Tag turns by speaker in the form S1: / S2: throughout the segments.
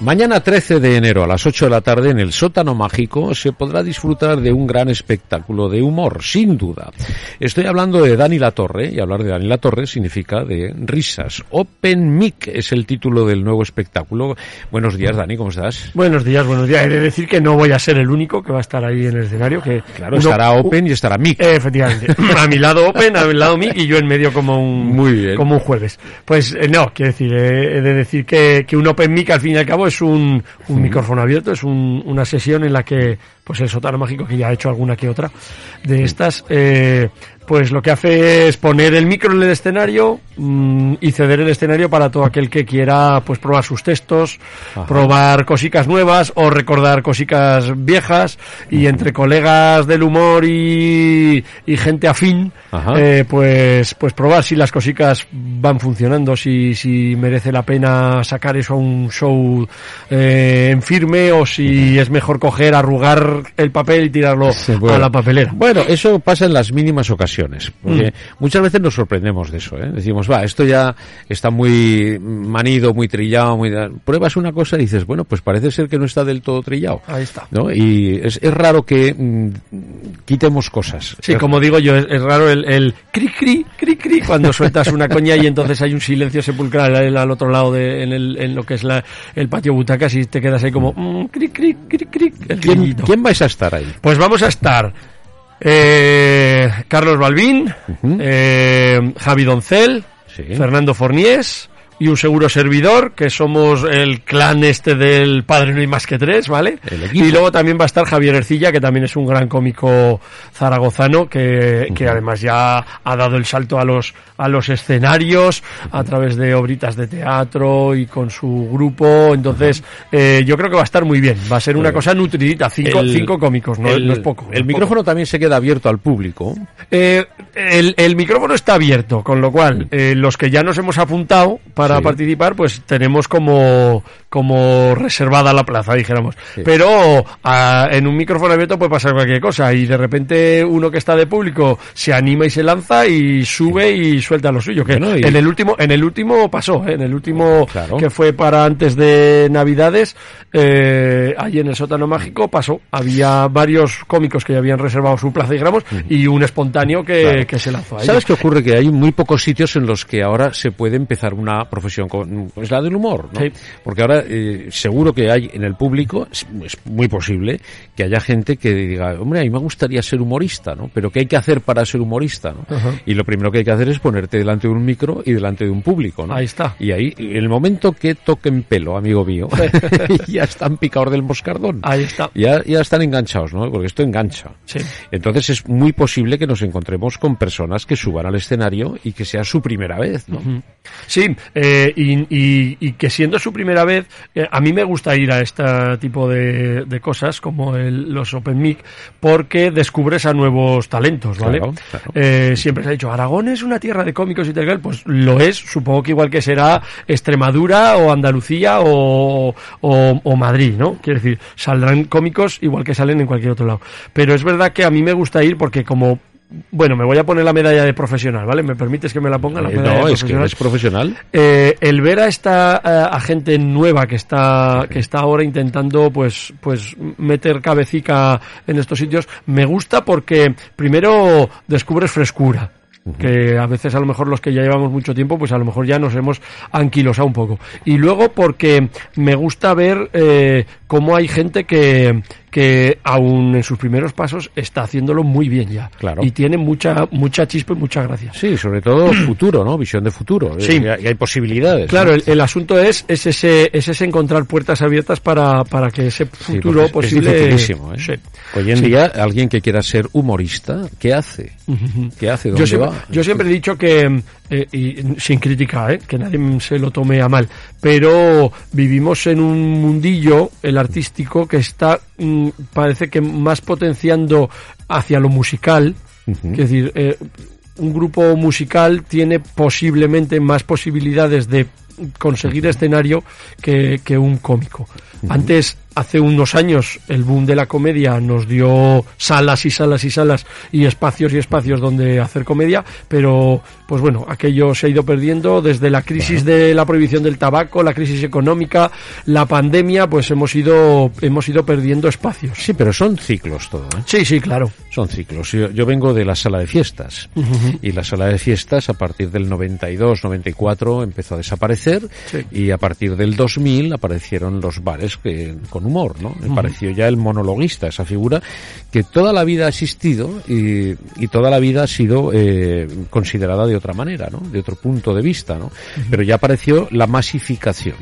S1: Mañana 13 de enero a las 8 de la tarde en el sótano mágico se podrá disfrutar de un gran espectáculo de humor, sin duda. Estoy hablando de Dani La Torre y hablar de Dani La Torre significa de risas. Open Mic es el título del nuevo espectáculo. Buenos días, Dani, ¿cómo estás?
S2: Buenos días, buenos días. He de decir que no voy a ser el único que va a estar ahí en el escenario. Que
S1: claro, estará Open y estará Mic.
S2: efectivamente. a mi lado Open, a mi lado Mic y yo en medio como un,
S1: Muy bien.
S2: como un jueves. Pues eh, no, quiero decir, eh, he de decir que, que un Open Mic al fin y al cabo es un, un micrófono abierto, es un- una sesión en la que, pues el sótano mágico, que ya ha hecho alguna que otra de estas, eh, pues lo que hace es poner el micro en el escenario mm, y ceder el escenario para todo aquel que quiera pues probar sus textos,
S1: Ajá.
S2: probar cositas nuevas o recordar cositas viejas y entre colegas del humor y, y gente afín, eh, pues pues probar si las cositas van funcionando, si, si merece la pena sacar eso a un show eh, en firme o si es mejor coger, arrugar el papel y tirarlo
S1: Sí, bueno.
S2: a la papelera.
S1: Bueno, eso pasa en las mínimas ocasiones, porque muchas veces nos sorprendemos de eso, ¿eh? Decimos, va, esto ya está muy manido, muy trillado, muy... Pruebas una cosa y dices, bueno, pues parece ser que no está del todo trillado.
S2: Ahí está.
S1: ¿no? Y es, es raro que mm, quitemos cosas.
S2: Sí,
S1: Es-
S2: como digo yo, es, es raro el, el cri cri, cri cri, cuando sueltas una coña y entonces hay un silencio sepulcral al, al otro lado de, en, el, en lo que es la, el patio butacas y te quedas ahí como mm, cri cri, cri cri, el
S1: ¿Quién, quién vais a estar ahí?
S2: Pues vamos a estar eh, Carlos Balbín, eh, Javi Doncel,
S1: Sí.
S2: Fernando Forniés y un seguro servidor, que somos el clan este del Padre No hay más que tres, ¿vale? Y luego también va a estar Javier Ercilla, que también es un gran cómico zaragozano, que, que además ya ha dado el salto a los, a los escenarios a través de obritas de teatro y con su grupo. Entonces, eh, yo creo que va a estar muy bien. Va a ser una cosa nutridita. Cinco,
S1: El-
S2: cinco cómicos, no,
S1: el,
S2: no es poco. no
S1: El
S2: es
S1: micrófono también se queda abierto al público.
S2: eh, el, el micrófono está abierto, con lo cual eh, los que ya nos hemos apuntado para
S1: Sí.
S2: participar, pues tenemos como, como reservada la plaza, dijéramos.
S1: Sí.
S2: Pero ah, en un micrófono abierto puede pasar cualquier cosa y de repente uno que está de público se anima y se lanza y sube y suelta lo suyo. Que
S1: Bueno, y-
S2: en el último, en el último pasó, ¿eh? en el último
S1: Claro.
S2: que fue para antes de Navidades, eh, allí en el sótano mágico pasó. Había varios cómicos que ya habían reservado su plaza, dijéramos, y un espontáneo que,
S1: Claro.
S2: que se lanzó ahí.
S1: ¿Sabes qué ocurre? Que hay muy pocos sitios en los que ahora se puede empezar una profesión con, pues la del humor, ¿no?
S2: Sí.
S1: Porque ahora eh, seguro que hay en el público, es, es muy posible que haya gente que diga, hombre, a mí me gustaría ser humorista, ¿no? Pero ¿qué hay que hacer para ser humorista, ¿no? Y lo primero que hay que hacer es ponerte delante de un micro y delante de un público, ¿no?
S2: Ahí está.
S1: Y ahí, en el momento que toquen pelo, amigo mío, ya están picados del moscardón.
S2: Ahí está.
S1: Ya, ya están enganchados, ¿no? Porque esto engancha.
S2: Sí.
S1: Entonces es muy posible que nos encontremos con personas que suban al escenario y que sea su primera vez, ¿no?
S2: Sí, eh, y, y- y que siendo su primera vez, eh, a mí me gusta ir a este tipo de, de cosas como el- los Open Mic porque descubres a nuevos talentos, ¿vale?
S1: Claro, claro.
S2: Eh, siempre se ha dicho, Aragón es una tierra de cómicos y tal, pues lo es, supongo que igual que será Extremadura o Andalucía o, o, o Madrid, ¿no? Quiero decir, saldrán cómicos igual que salen en cualquier otro lado. Pero es verdad que a mí me gusta ir porque como bueno, me voy a poner la medalla de profesional, ¿vale? ¿Me permites que me la ponga la
S1: Eh,
S2: medalla
S1: no,
S2: de
S1: es que
S2: profesional?
S1: eres profesional.
S2: Eh, el ver a esta a gente nueva que está que está ahora intentando pues pues meter cabecica en estos sitios me gusta porque primero descubres frescura que a veces a lo mejor los que ya llevamos mucho tiempo pues a lo mejor ya nos hemos anquilosado un poco y luego porque me gusta ver eh, cómo hay gente que que aún en sus primeros pasos está haciéndolo muy bien ya
S1: Claro.
S2: y tiene mucha mucha chispa y mucha gracia
S1: Sí, sobre todo futuro, ¿no? Visión de futuro.
S2: Sí.
S1: Eh, y hay posibilidades.
S2: Claro,
S1: ¿no?
S2: el, el asunto es, es ese, es ese encontrar puertas abiertas para, para que ese
S1: Sí,
S2: futuro
S1: porque es-
S2: posible.
S1: Es ¿eh?
S2: Sí.
S1: Hoy en
S2: Sí.
S1: día, alguien que quiera ser humorista, ¿qué hace? ¿Qué hace? ¿Dónde
S2: Yo siempre,
S1: va?
S2: yo siempre he dicho que eh, y sin crítica, ¿eh? que nadie se lo tome a mal, pero vivimos en un mundillo, el artístico, que está, mm, parece que más potenciando hacia lo musical, es decir, eh, un grupo musical tiene posiblemente más posibilidades de conseguir escenario que, que un cómico. Antes hace unos años el boom de la comedia nos dio salas y salas y salas y espacios y espacios donde hacer comedia, pero pues bueno, aquello se ha ido perdiendo desde la crisis de la prohibición del tabaco, la crisis económica, la pandemia, pues hemos ido hemos ido perdiendo espacios.
S1: Sí, pero son ciclos todo. ¿eh?
S2: Sí, sí, claro.
S1: Son ciclos. Yo, yo vengo de la sala de fiestas y la sala de fiestas a partir del 92, 94 empezó a desaparecer
S2: Sí.
S1: y a partir del 2000 aparecieron los bares que, con humor, ¿no? Me pareció ya el monologuista, esa figura que toda la vida ha existido y, y toda la vida ha sido eh, considerada de otra manera, ¿no? De otro punto de vista, ¿no? Pero ya apareció la masificación.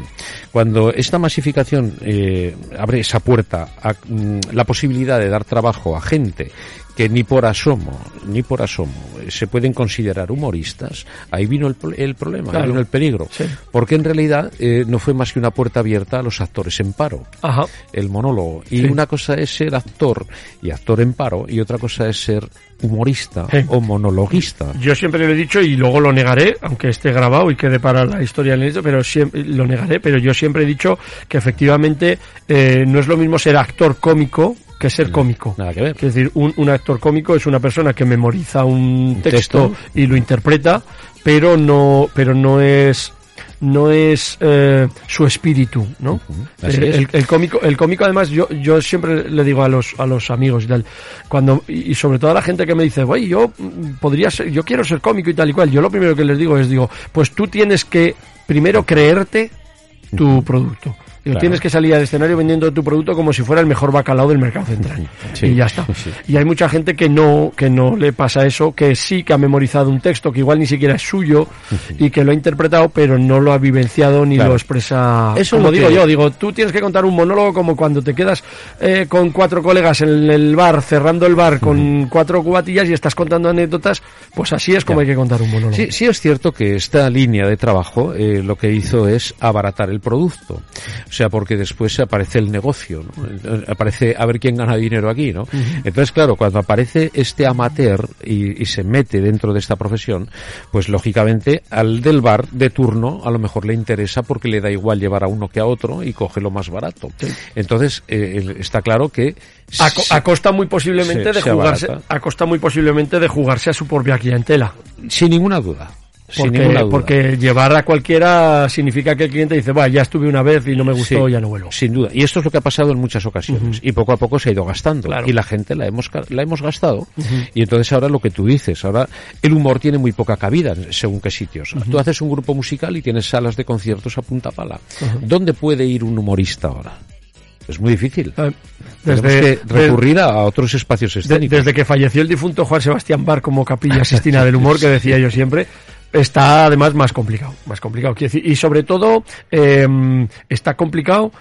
S1: Cuando esta masificación eh, abre esa puerta a mm, la posibilidad de dar trabajo a gente que ni por asomo, ni por asomo eh, se pueden considerar humoristas, ahí vino el, el problema, ahí vino el peligro.
S2: Sí.
S1: Porque en realidad eh, no fue más que una puerta abierta a los actores en paro
S2: Ajá.
S1: el monólogo. Y
S2: Sí.
S1: una cosa es ser actor y actor en paro, y otra cosa es ser humorista
S2: Sí.
S1: o monologuista.
S2: Yo siempre lo he dicho y luego lo negaré, aunque esté grabado y quede para la historia del éxito, pero siempre lo negaré, pero yo siempre he dicho que efectivamente eh, no es lo mismo ser actor cómico que ser cómico.
S1: Nada que ver.
S2: Es decir, un, un actor cómico es una persona que memoriza un texto,
S1: texto.
S2: y lo interpreta, pero no, pero no es no es eh, su espíritu, ¿no?
S1: Es.
S2: el, el cómico, el cómico además yo, yo siempre le digo a los a los amigos y tal, cuando y sobre todo a la gente que me dice, "Oye, yo mm, podría ser, yo quiero ser cómico y tal y cual." Yo lo primero que les digo es digo, "Pues tú tienes que primero creerte tu producto."
S1: Claro.
S2: Tienes que salir al escenario vendiendo tu producto como si fuera el mejor bacalao del mercado central.
S1: Sí.
S2: Y ya está.
S1: Sí.
S2: Y hay mucha gente que no, que no le pasa eso, que sí que ha memorizado un texto que igual ni siquiera es suyo y que lo ha interpretado, pero no lo ha vivenciado ni
S1: Claro.
S2: lo expresa.
S1: Eso
S2: como
S1: es lo
S2: digo
S1: que-
S2: yo, digo, tú tienes que contar un monólogo como cuando te quedas eh, con cuatro colegas en el bar, cerrando el bar con cuatro cubatillas y estás contando anécdotas, pues así es como hay que contar un monólogo.
S1: Sí, sí es cierto que esta línea de trabajo eh, lo que hizo es abaratar el producto. O sea, porque después aparece el negocio, ¿no? Aparece a ver quién gana dinero aquí, ¿no? Entonces, claro, cuando aparece este amateur y, y se mete dentro de esta profesión, pues lógicamente al del bar de turno a lo mejor le interesa porque le da igual llevar a uno que a otro y coge lo más barato. Entonces, eh, está claro que
S2: A, costa muy posiblemente
S1: se-
S2: de
S1: se
S2: jugarse, a costa muy posiblemente de jugarse a su propia clientela.
S1: sin ninguna duda.
S2: Porque, porque llevar a cualquiera significa que el cliente dice, va, ya estuve una vez y no me gustó,
S1: Sí,
S2: ya no vuelvo.
S1: Sin duda. Y esto es lo que ha pasado en muchas ocasiones. Y poco a poco se ha ido gastando.
S2: Claro.
S1: Y la gente la hemos, la hemos gastado. Y entonces ahora lo que tú dices, ahora el humor tiene muy poca cabida según qué sitios. Tú haces un grupo musical y tienes salas de conciertos a punta pala. ¿Dónde puede ir un humorista ahora? Es muy difícil.
S2: Eh,
S1: Tenemos
S2: Desde,
S1: que recurrir a, a otros espacios
S2: de-
S1: escénicos.
S2: desde que falleció el difunto Juan Sebastián Bar como capilla Sistina del Humor, que decía yo siempre, está además más complicado. Más complicado. Quiero decir, y sobre todo, eh, está complicado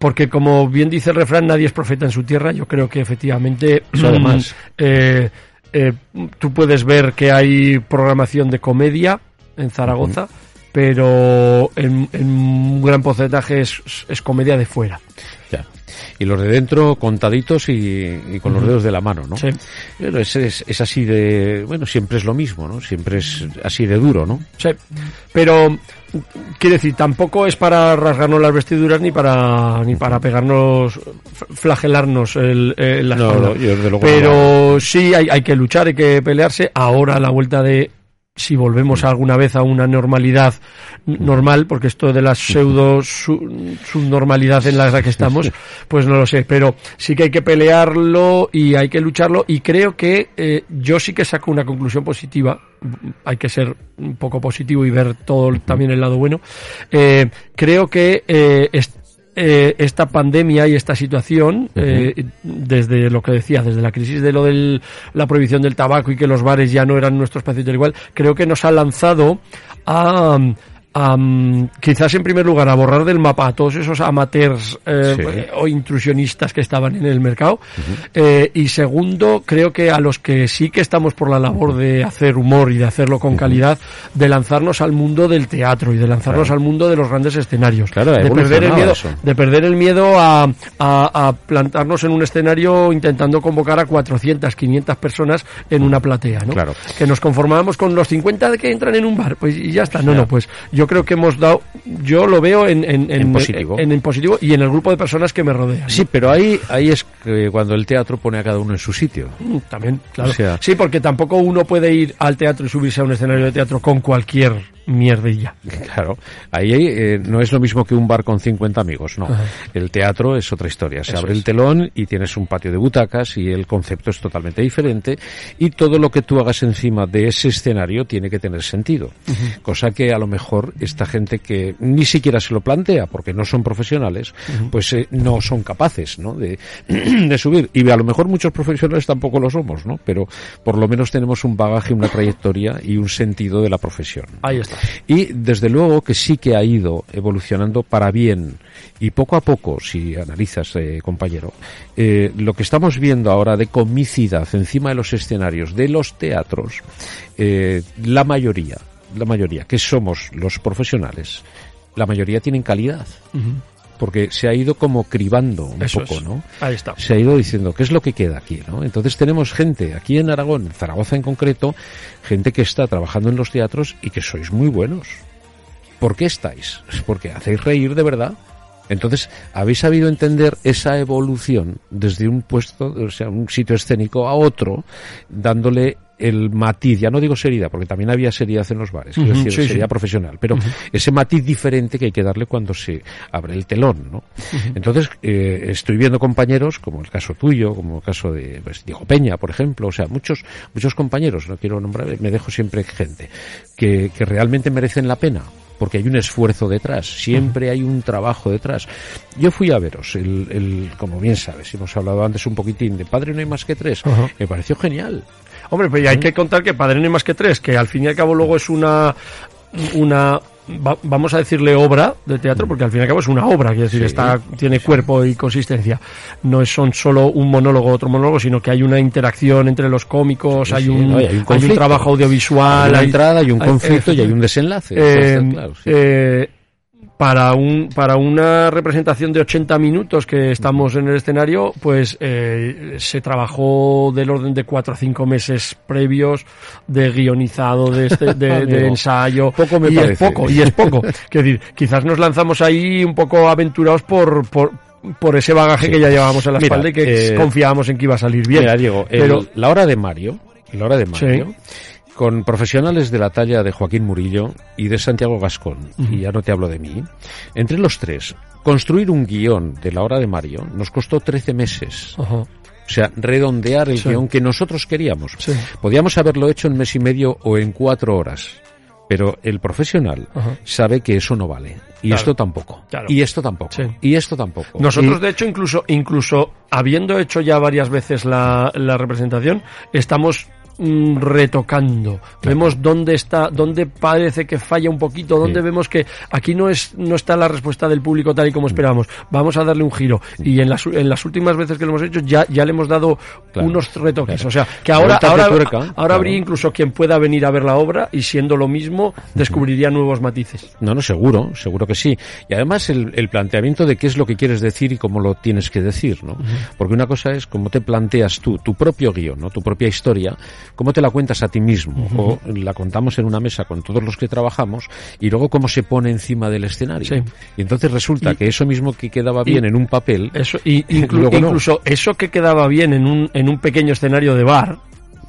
S2: porque como bien dice el refrán, nadie es profeta en su tierra. Yo creo que efectivamente,
S1: Eso además.
S2: eh, eh, tú puedes ver que hay programación de comedia en Zaragoza, pero en, en un gran porcentaje es, es comedia de fuera.
S1: Ya. Y los de dentro contaditos y, y con los dedos de la mano, ¿no?
S2: Sí.
S1: Pero es, es, es así de, bueno, siempre es lo mismo, ¿no? Siempre es así de duro, ¿no?
S2: Sí, pero quiero decir, tampoco es para rasgarnos las vestiduras ni para ni para pegarnos, flagelarnos el, el- la
S1: No, yo desde luego
S2: pero sí hay, hay que luchar, hay que pelearse. Ahora a la vuelta de si volvemos alguna vez a una normalidad normal, porque esto de la pseudo su- subnormalidad en la que estamos, pues no lo sé, pero sí que hay que pelearlo y hay que lucharlo. Y creo que eh, yo sí que saco una conclusión positiva, hay que ser un poco positivo y ver todo también el lado bueno. Eh, creo que eh, eh, esta pandemia y esta situación, eh, desde lo que decía, desde la crisis de lo de la prohibición del tabaco y que los bares ya no eran nuestro espacio tal igual, creo que nos ha lanzado a, am, quizás en primer lugar a borrar del mapa a todos esos amateurs eh,
S1: Sí.
S2: eh, o intrusionistas que estaban en el mercado Eh, y segundo creo que a los que sí que estamos por la labor de hacer humor y de hacerlo con calidad de lanzarnos al mundo del teatro y de lanzarnos
S1: Claro.
S2: al mundo de los grandes escenarios
S1: Claro,
S2: de perder el miedo
S1: eso.
S2: de perder el miedo a, a- a plantarnos en un escenario intentando convocar a 400 500 personas en una platea ¿no?
S1: Claro.
S2: que nos conformábamos con los 50 que entran en un bar, pues y ya está. No, no, pues yo creo que hemos dado, yo lo veo en, en,
S1: En positivo.
S2: en, positivo y en el grupo de personas que me rodean. ¿no?
S1: Sí, pero ahí, ahí es que cuando el teatro pone a cada uno en su sitio.
S2: Mm, También, claro.
S1: O sea-
S2: sí, porque tampoco uno puede ir al teatro y subirse a un escenario de teatro con cualquier mierdilla.
S1: Claro, ahí eh, no es lo mismo que un bar con 50 amigos, no.
S2: Ajá.
S1: El teatro es otra historia. Se
S2: Eso
S1: abre
S2: es.
S1: el telón y tienes un patio de butacas y el concepto es totalmente diferente y todo lo que tú hagas encima de ese escenario tiene que tener sentido. Cosa que a lo mejor esta gente que ni siquiera se lo plantea porque no son profesionales, pues eh, no son capaces, ¿no? De, de subir. Y a lo mejor muchos profesionales tampoco lo somos, ¿no? Pero por lo menos tenemos un bagaje, una trayectoria y un sentido de la profesión.
S2: Ahí está.
S1: Y desde luego que sí que ha ido evolucionando para bien. Y poco a poco, si analizas, eh, compañero, eh, lo que estamos viendo ahora de comicidad encima de los escenarios de los teatros, eh, la mayoría, la mayoría, que somos los profesionales, la mayoría tienen calidad. Porque se ha ido como cribando un
S2: Eso
S1: poco,
S2: es.
S1: ¿no?
S2: Ahí está.
S1: se ha ido diciendo qué es lo que queda aquí, ¿no? Entonces tenemos gente aquí en Aragón, en Zaragoza en concreto, gente que está trabajando en los teatros y que sois muy buenos. ¿Por qué estáis? Es porque hacéis reír de verdad. Entonces, habéis sabido entender esa evolución desde un puesto, o sea, un sitio escénico a otro, dándole el matiz, ya no digo seriedad, porque también había seriedad en los bares, quiero
S2: Ujú,
S1: decir,
S2: sí, sí.
S1: seriedad profesional, pero ese matiz diferente que hay que darle cuando se abre el telón, ¿no? Entonces, eh, estoy viendo compañeros, como el caso tuyo, como el caso de pues, Diego Peña, por ejemplo, o sea, muchos, muchos compañeros, no quiero nombrar, me dejo siempre gente, que, que realmente merecen la pena porque hay un esfuerzo detrás, siempre hay un trabajo detrás. Yo fui a veros, el, el, como bien sabes, hemos hablado antes un poquitín de Padre no hay más que tres, me pareció genial.
S2: Hombre, pues hay que contar que Padre no hay más que tres, que al fin y al cabo luego es una una va- vamos a decirle obra de teatro porque al fin y al cabo es una obra, quiero decir,
S1: Sí,
S2: está tiene cuerpo y consistencia. No es son solo un monólogo otro monólogo, sino que hay una interacción entre los cómicos,
S1: Sí,
S2: hay, un,
S1: no, y hay un
S2: hay un
S1: conflicto.
S2: trabajo audiovisual,
S1: Hay una
S2: hay-
S1: entrada, hay un conflicto y hay un desenlace.
S2: eh,
S1: claro,
S2: eh, para un para una representación de 80 minutos que estamos en el escenario, pues eh, se trabajó del orden de cuatro o cinco meses previos de guionizado, de, este, de, de ensayo.
S1: poco me
S2: y
S1: parece.
S2: es poco, y es poco. Quiero decir, quizás nos lanzamos ahí un poco aventurados por, por, por ese bagaje
S1: Sí.
S2: que ya llevábamos en la
S1: Mira,
S2: espalda y que
S1: eh,
S2: confiábamos en que iba a salir bien.
S1: Mira, Diego, el-
S2: Pero
S1: la hora de Mario, la hora de Mario, con profesionales de la talla de Joaquín Murillo y de Santiago Gascón, y ya no te hablo de mí, entre los tres, construir un guion de la hora de Mario nos costó 13 meses. O sea, redondear el
S2: Sí.
S1: guion que nosotros queríamos.
S2: Sí.
S1: Podíamos haberlo hecho en mes y medio o en cuatro horas. Pero el profesional
S2: Ajá.
S1: sabe que eso no vale. Y
S2: Claro.
S1: esto tampoco.
S2: Claro.
S1: Y esto tampoco.
S2: Sí.
S1: Y esto tampoco.
S2: Nosotros,
S1: Y-
S2: de hecho, incluso, incluso habiendo hecho ya varias veces la, la representación, estamos mm, retocando. Vemos dónde está, dónde parece que falla un poquito, dónde
S1: Sí.
S2: vemos que aquí no es, no está la respuesta del público tal y como esperábamos. Vamos a darle un giro. Y en las, en las últimas veces que lo hemos hecho, ya, ya le hemos dado
S1: Claro,
S2: unos retoques.
S1: claro.
S2: O sea, que ahora, ahora,
S1: tuerca,
S2: ahora habría incluso quien pueda venir a ver la obra y siendo lo mismo, descubriría nuevos matices.
S1: No, no, seguro, seguro que sí. Y además el, el planteamiento de qué es lo que quieres decir y cómo lo tienes que decir, ¿no? Porque una cosa es cómo te planteas tú, tu propio guion, ¿no? Tu propia historia, cómo te la cuentas a ti mismo, o la contamos en una mesa con todos los que trabajamos, y luego cómo se pone encima del escenario.
S2: Sí.
S1: Y entonces resulta
S2: Y-
S1: que eso mismo que quedaba
S2: y-
S1: bien en un papel,
S2: Eso, y inclu-
S1: Luego no.
S2: incluso eso que quedaba bien en un, en un pequeño escenario de bar,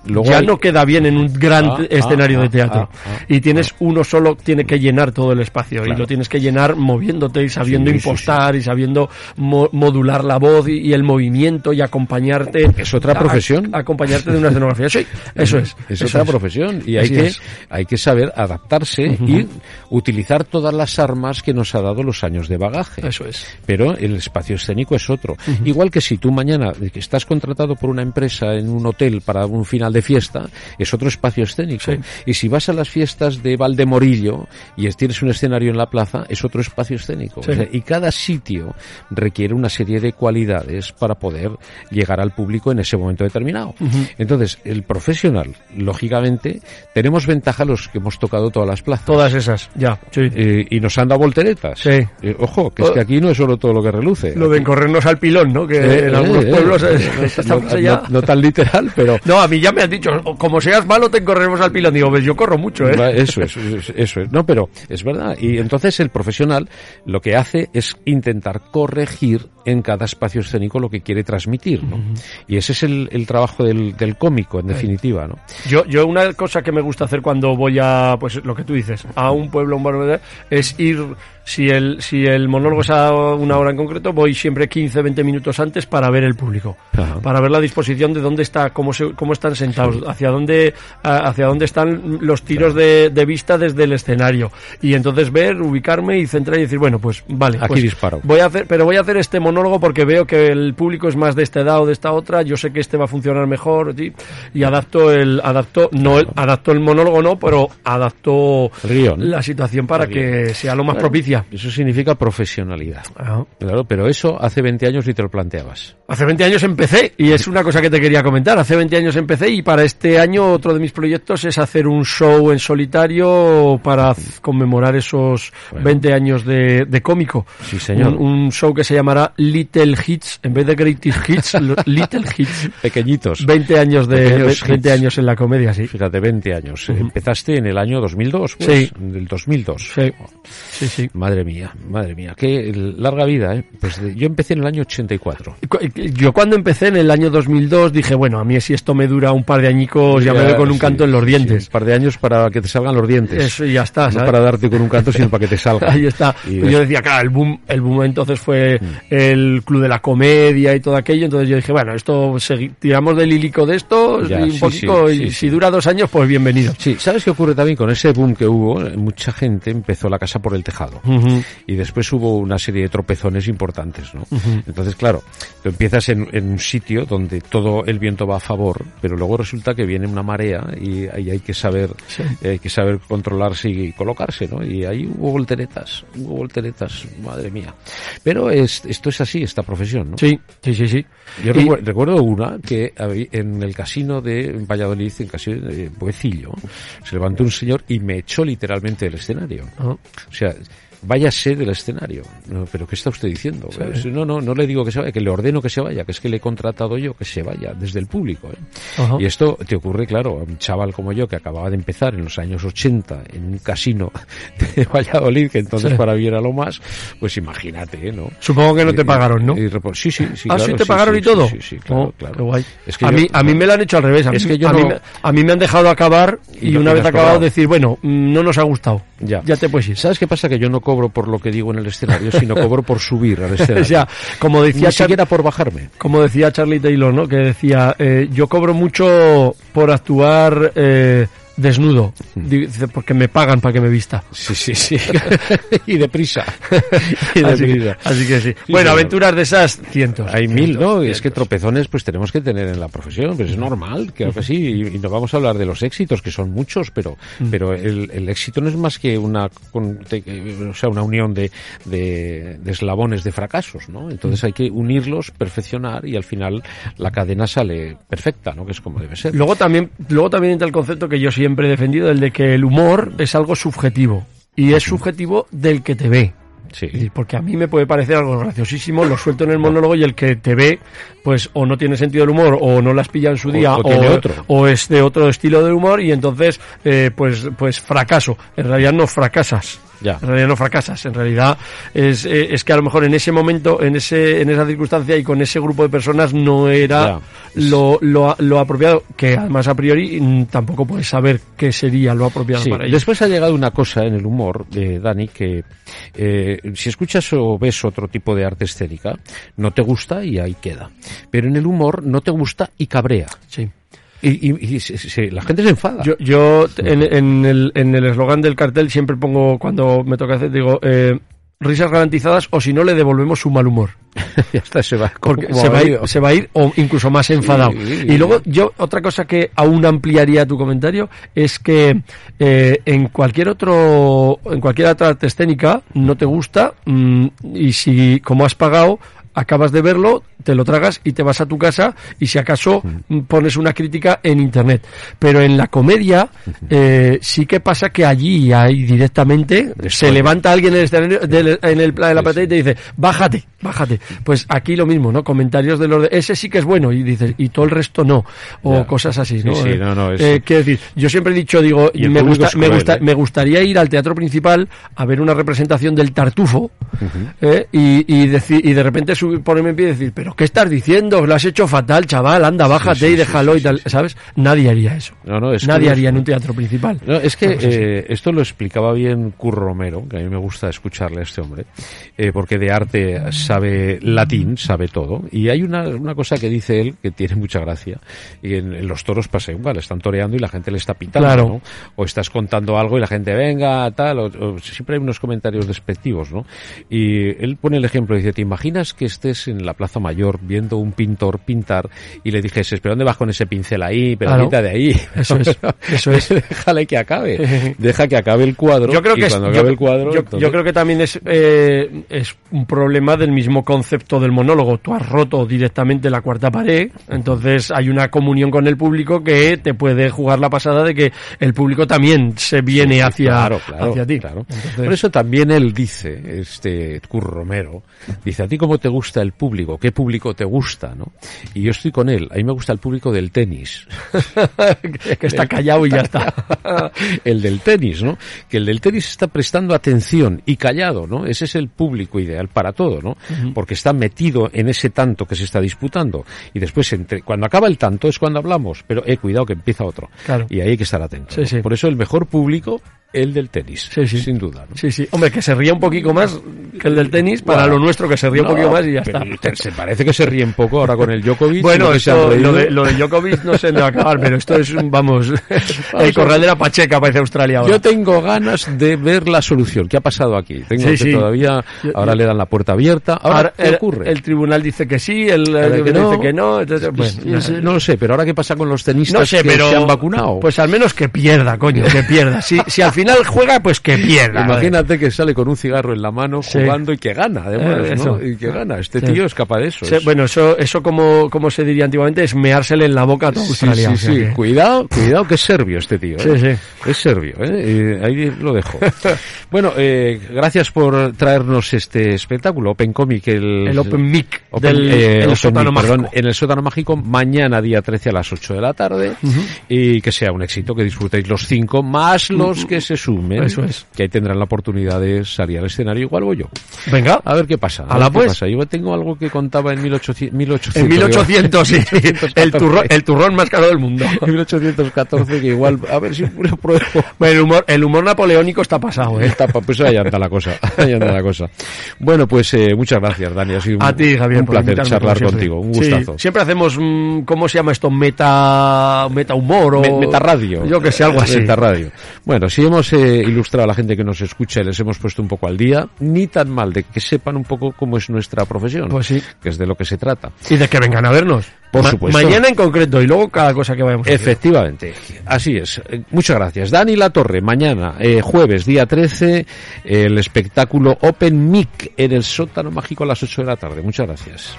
S1: luego
S2: ya
S1: hay-
S2: no queda bien en un gran
S1: Ah,
S2: escenario
S1: ah,
S2: de teatro.
S1: ah, ah,
S2: y tienes uno solo, tiene que llenar todo el espacio. Y
S1: Claro.
S2: lo tienes que llenar moviéndote y sabiendo
S1: Sí, sí,
S2: impostar y sabiendo mo- modular la voz y, y el movimiento y acompañarte.
S1: Es otra
S2: a-
S1: profesión.
S2: acompañarte de una escenografía. Sí, eso es.
S1: Es
S2: eso
S1: otra profesión y hay
S2: Así
S1: que,
S2: es.
S1: hay que saber adaptarse y utilizar todas las armas que nos ha dado los años de bagaje.
S2: Eso es.
S1: Pero el espacio escénico es otro. Igual que si tú mañana estás contratado por una empresa en un hotel para un final final de fiesta, es otro espacio escénico. Y si vas a las fiestas de Valdemorillo y tienes un escenario en la plaza, es otro espacio escénico. y cada sitio requiere una serie de cualidades para poder llegar al público en ese momento determinado. Entonces, el profesional, lógicamente, tenemos ventaja los que hemos tocado todas las plazas.
S2: Todas esas, ya.
S1: Eh, y nos han dado volteretas.
S2: Sí.
S1: Eh, ojo, que es que aquí no es solo todo lo que reluce.
S2: Lo de corrernos al pilón, ¿no? Que
S1: Eh,
S2: en algunos
S1: eh,
S2: pueblos
S1: no,
S2: allá.
S1: no- no tan literal, pero
S2: No, a mí ya me han dicho, como seas malo te correremos al pilón. Digo, ves, yo corro mucho, ¿eh?
S1: Eso es, eso es. No, pero es verdad. Y entonces el profesional lo que hace es intentar corregir en cada espacio escénico lo que quiere transmitir, ¿no? Y ese es el, el trabajo del, del cómico, en definitiva, ¿no?
S2: Yo, yo una cosa que me gusta hacer cuando voy a, pues lo que tú dices, a un pueblo, un barrio, es ir, si el, si el monólogo es a una hora en concreto, voy siempre 15, 20 minutos antes para ver el público, para ver la disposición de dónde está, cómo, se, cómo están sentados, hacia dónde, hacia dónde están los tiros de, de vista desde el escenario. Y entonces ver, ubicarme y centrar y decir, bueno, pues vale,
S1: Aquí
S2: pues
S1: disparo.
S2: Voy a hacer, pero voy a hacer este monólogo porque veo que el público es más de esta edad o de esta otra. Yo sé que este va a funcionar mejor ¿sí? y adapto el, adapto no el, adapto el monólogo no, pero adapto
S1: El guion.
S2: la situación para
S1: El
S2: que sea lo más
S1: Claro,
S2: propicia.
S1: Eso significa profesionalidad.
S2: Ah.
S1: Claro, pero eso hace 20 años ni te lo planteabas.
S2: Hace 20 años empecé y es una cosa que te quería comentar. Hace 20 años empecé y para este año otro de mis proyectos es hacer un show en solitario para conmemorar esos
S1: Bueno.
S2: 20 años de, de cómico.
S1: Sí, señor.
S2: Un, un show que se llamará Little Hits, en vez de Greatest Hits, Little Hits.
S1: Pequeñitos.
S2: 20 años de
S1: Pequeños
S2: 20
S1: hits.
S2: años en la comedia, sí.
S1: Fíjate, 20 años. Empezaste en el año 2002, pues.
S2: Sí.
S1: Del 2002.
S2: Sí, sí, sí.
S1: Madre mía, madre mía. Qué larga vida, ¿eh? Pues de- yo empecé en el año 84.
S2: Y cu- y Yo cuando empecé en el año 2002 dije, bueno, a mí si esto me dura un par de añicos ya me veo con un
S1: sí,
S2: canto en los
S1: sí,
S2: dientes.
S1: un par de años para que te salgan los dientes.
S2: Eso y ya está,
S1: No
S2: ¿sabes?
S1: para darte con un canto, sino para que te salga.
S2: Ahí está.
S1: Y
S2: Y
S1: ves-
S2: yo decía, claro, el boom, el boom entonces fue
S1: Mm.
S2: el club de la comedia y todo aquello. Entonces yo dije, bueno, esto tiramos del hílico de esto
S1: Ya,
S2: y un
S1: sí,
S2: poquito, y si dura dos años, pues bienvenido.
S1: Sí, ¿sabes qué ocurre también con ese boom que hubo? Mucha gente empezó la casa por el tejado. Y después hubo una serie de tropezones importantes, ¿no? Entonces, claro, tú empiezas en, en un sitio donde todo el viento va a favor, pero luego resulta que viene una marea y ahí hay que saber,
S2: Sí.
S1: hay que saber controlarse y colocarse, ¿no? Y ahí hubo volteretas, hubo volteretas, madre mía. Pero es, esto es así, esta profesión, ¿no?
S2: Sí, sí, sí, sí.
S1: Yo
S2: Y-
S1: recuer- recuerdo una que en el casino de Valladolid, en casino de Buecillo, se levantó un señor y me echó literalmente del escenario. O sea, váyase del escenario. No, ¿Pero qué está usted diciendo? No, no, no le digo que se vaya, que le ordeno que se vaya, que es que le he contratado yo que se vaya desde el público. ¿eh? Y esto te ocurre, claro, a un chaval como yo que acababa de empezar en los años 80 en un casino de Valladolid, que entonces
S2: Sí.
S1: para mí era lo más, pues imagínate, ¿eh? ¿no?
S2: Supongo que no te pagaron, ¿no?
S1: y sí, sí, sí.
S2: ah,
S1: claro,
S2: sí, te pagaron
S1: sí,
S2: y todo.
S1: Sí, sí, claro,
S2: Oh,
S1: claro.
S2: Guay.
S1: Es que
S2: a,
S1: yo-
S2: mí, a mí me lo han hecho al revés. A,
S1: Es
S2: mí,
S1: que yo
S2: a, mí,
S1: no-
S2: a mí me han dejado acabar y,
S1: Y no-
S2: una vez acabado decir, bueno, mm, no nos ha gustado.
S1: Ya.
S2: Ya te puedes ir.
S1: ¿Sabes qué pasa? Que yo no cobro por lo que digo en el escenario, sino cobro por subir al escenario.
S2: o sea, como decía,
S1: Ni
S2: Char-
S1: siquiera por bajarme.
S2: como decía Charlie Taylor, ¿no? Que decía, eh, yo cobro mucho por actuar eh, desnudo. Dice, porque me pagan para que me vista.
S1: Sí, sí, sí. y deprisa. y
S2: Así que,
S1: deprisa.
S2: así que sí.
S1: Sí,
S2: Bueno, aventuras de esas, cientos.
S1: Hay mil,
S2: Cientos,
S1: ¿no? Y es que
S2: cientos.
S1: tropezones pues tenemos que tener en la profesión, pero es normal, que sí, y, y no vamos a hablar de los éxitos, que son muchos, pero pero el, el éxito no es más que una con- te- o sea, una unión de, de, de eslabones de fracasos, ¿no? Entonces hay que unirlos, perfeccionar y al final la cadena sale perfecta, ¿no? Que es como debe ser.
S2: Luego también, luego también entra el concepto que yo siempre he defendido, el de que el humor es algo subjetivo. Y es subjetivo del que te ve.
S1: Sí.
S2: Porque a mí me puede parecer algo graciosísimo, lo suelto en el monólogo y el que te ve, pues o no tiene sentido del humor, o no las pilla en su día,
S1: o tiene otro.
S2: o es de otro estilo de humor y entonces, eh, pues, pues fracaso. En realidad no fracasas.
S1: Ya.
S2: En realidad no fracasas. En realidad es, eh, es que a lo mejor en ese momento, en ese, en esa circunstancia y con ese grupo de personas no era lo, lo, lo apropiado, que además a priori mm, tampoco puedes saber qué sería lo apropiado
S1: Sí,
S2: para ellos.
S1: Después ha llegado una cosa en el humor, de Dani, que eh, si escuchas o ves otro tipo de arte escénica, no te gusta y ahí queda. Pero en el humor no te gusta y cabrea.
S2: Sí.
S1: Y, y- y se- se- la gente se enfada.
S2: Yo, yo en, en el en el eslogan del cartel siempre pongo, cuando me toca hacer, digo, eh, risas garantizadas o si no le devolvemos su mal humor.
S1: ya está, se va,
S2: Porque se va, a ir, se va a ir o incluso más enfadado.
S1: sí,
S2: y luego yo, otra cosa que aún ampliaría tu comentario es que eh, en cualquier otro, en cualquier otra escénica no te gusta mm, y si como has pagado acabas de verlo, te lo tragas y te vas a tu casa y si acaso pones una crítica en internet. Pero en la comedia eh, sí que pasa que allí hay directamente se levanta alguien en el, escenario- del- en el- en la platea y te dice bájate, bájate. Pues aquí lo mismo, ¿no? Comentarios de los de ese sí que es bueno y dices y todo el resto no o
S1: Ya.
S2: cosas así, ¿no?
S1: Sí, sí,
S2: Eh,
S1: no, no, es-
S2: eh, quiero decir, yo siempre he dicho, digo, me, gusta, me, gusta-
S1: ¿eh?
S2: me gustaría ir al teatro principal a ver una representación del Tartufo y, y de repente subir, ponerme en pie y decir, pero ¿qué estás diciendo? Lo has hecho fatal, chaval, anda, bájate
S1: sí,
S2: y déjalo
S1: sí,
S2: y tal. ¿sabes? Nadie haría eso.
S1: No, no, es
S2: Nadie haría en un teatro principal.
S1: No, es que eh, esto lo explicaba bien Curro Romero, que a mí me gusta escucharle a este hombre, eh, porque de arte sabe latín, sabe todo. Y hay una, una cosa que dice él que tiene mucha gracia. Y en, en los toros pasa igual, están toreando y la gente le está pitando,
S2: Claro.
S1: ¿no? O estás contando algo y la gente, venga, tal, o, o siempre hay unos comentarios despectivos, ¿no? Y él pone el ejemplo, dice, ¿te imaginas que estés en la Plaza Mayor viendo un pintor pintar y le dijeses, ¿pero dónde vas con ese pincel ahí? Pero
S2: Claro.
S1: quita de ahí.
S2: Eso es, eso es.
S1: Déjale que acabe. Deja que acabe el cuadro.
S2: Yo creo
S1: y
S2: que es-
S1: cuando
S2: yo,
S1: acabe el cuadro.
S2: yo-
S1: entonces-
S2: yo creo que también es eh, es un problema del mismo concepto del monólogo. Tú has roto directamente la cuarta pared, entonces hay una comunión con el público que te puede jugar la pasada de que el público también se viene
S1: Sí,
S2: hacia,
S1: claro, claro,
S2: hacia ti.
S1: claro.
S2: Entonces-
S1: Por eso también él dice, este Curro Romero, dice, ¿a ti cómo te gusta el público? ¿Qué público te gusta? ¿no? Y yo estoy con él, a mí me gusta el público del tenis.
S2: que está callado y ya está.
S1: el del tenis, ¿no? Que el del tenis está prestando atención y callado, ¿no? Ese es el público ideal para todo, ¿no? Porque está metido en ese tanto que se está disputando. Y después, entre, cuando acaba el tanto es cuando hablamos, pero eh, cuidado que empieza otro.
S2: Claro.
S1: Y ahí hay que estar atento.
S2: Sí,
S1: ¿no?
S2: sí.
S1: Por eso el mejor público, el del tenis.
S2: Sí, sí.
S1: Sin duda, ¿no?
S2: Sí, sí. Hombre, que se ría un poquito más que el del tenis, para
S1: Bueno,
S2: lo nuestro que se ría un poquito más y ya está.
S1: Se parece que se ríen poco ahora con el Djokovic.
S2: Bueno,
S1: lo se
S2: esto, de, lo de Djokovic no sé dónde va a acabar, pero esto es, un- vamos, el corral de la Pacheca parece Australia ahora.
S1: Yo tengo ganas de ver la solución. ¿Qué ha pasado aquí? Tengo
S2: Sí,
S1: que todavía,
S2: Yo-
S1: ahora
S2: yo-
S1: le dan la puerta abierta. Ahora,
S2: Ahora,
S1: ¿qué
S2: el,
S1: ocurre?
S2: el tribunal dice que sí, el, el
S1: que no.
S2: dice que no, entonces,
S1: Pues,
S2: bueno,
S1: es-
S2: nada.
S1: no lo sé, pero ahora qué pasa con los tenistas
S2: no sé,
S1: que
S2: pero
S1: se han vacunado.
S2: Pues al menos que pierda, coño, que pierda. Si, si al final juega, pues que pierda.
S1: Imagínate que sale con un cigarro en la mano
S2: Sí.
S1: jugando y que gana, además,
S2: Eh.
S1: Y que gana. Este
S2: Sí.
S1: tío es capaz de eso. Es-
S2: bueno, eso, eso como, como se diría antiguamente, es meársele en la boca a toda Australia.
S1: sí,
S2: o sea
S1: sí.
S2: que-
S1: Cuidado, cuidado que es serbio este tío. ¿eh? Es serbio, ¿eh? Ahí lo dejo. bueno, eh, gracias por traernos este espectáculo, Open Comic. El,
S2: El Open Mic
S1: Open-
S2: del el
S1: Open
S2: sótano
S1: Mic, perdón,
S2: mágico.
S1: en el sótano mágico, mañana día 13 a las 8 de la tarde. Y que sea un éxito, que disfrutéis los cinco, más los que se sumen.
S2: Eso es.
S1: Que ahí tendrán la oportunidad de salir al escenario, igual voy yo.
S2: Venga.
S1: A ver qué pasa. a qué
S2: pues.
S1: pasa. Yo tengo algo que contaba en 1800. 1800
S2: En 1800, sí.
S1: 1814.
S2: El turrón, el turrón más caro del mundo.
S1: En 1814, que igual, a ver si lo pruebo.
S2: Bueno, el humor, el humor napoleónico está pasado, ¿eh?
S1: Está, pues ahí anda la cosa, ahí anda la cosa. Bueno, pues eh, muchas gracias, Dani. Ha sido un,
S2: A ti, Javier,
S1: un placer charlar contigo. Un
S2: Sí,
S1: gustazo.
S2: siempre hacemos, mm, ¿cómo se llama esto? Meta, meta humor o...
S1: Me- Metarradio.
S2: Yo que sé, algo así.
S1: Metarradio. Bueno, si hemos eh, ilustrado a la gente que nos escucha y les hemos puesto un poco al día, ni tan mal de que sepan un poco cómo es nuestra profesión,
S2: Pues sí.
S1: que es de lo que se trata.
S2: Y de que vengan a vernos.
S1: Por
S2: Ma-
S1: supuesto.
S2: Mañana en concreto y luego cada cosa que vayamos a.
S1: Efectivamente, así es. Eh, Muchas gracias. Dani La Torre, mañana, eh, jueves, día 13, el espectáculo Open Mic en el sótano mágico a las 8 de la tarde. Muchas gracias.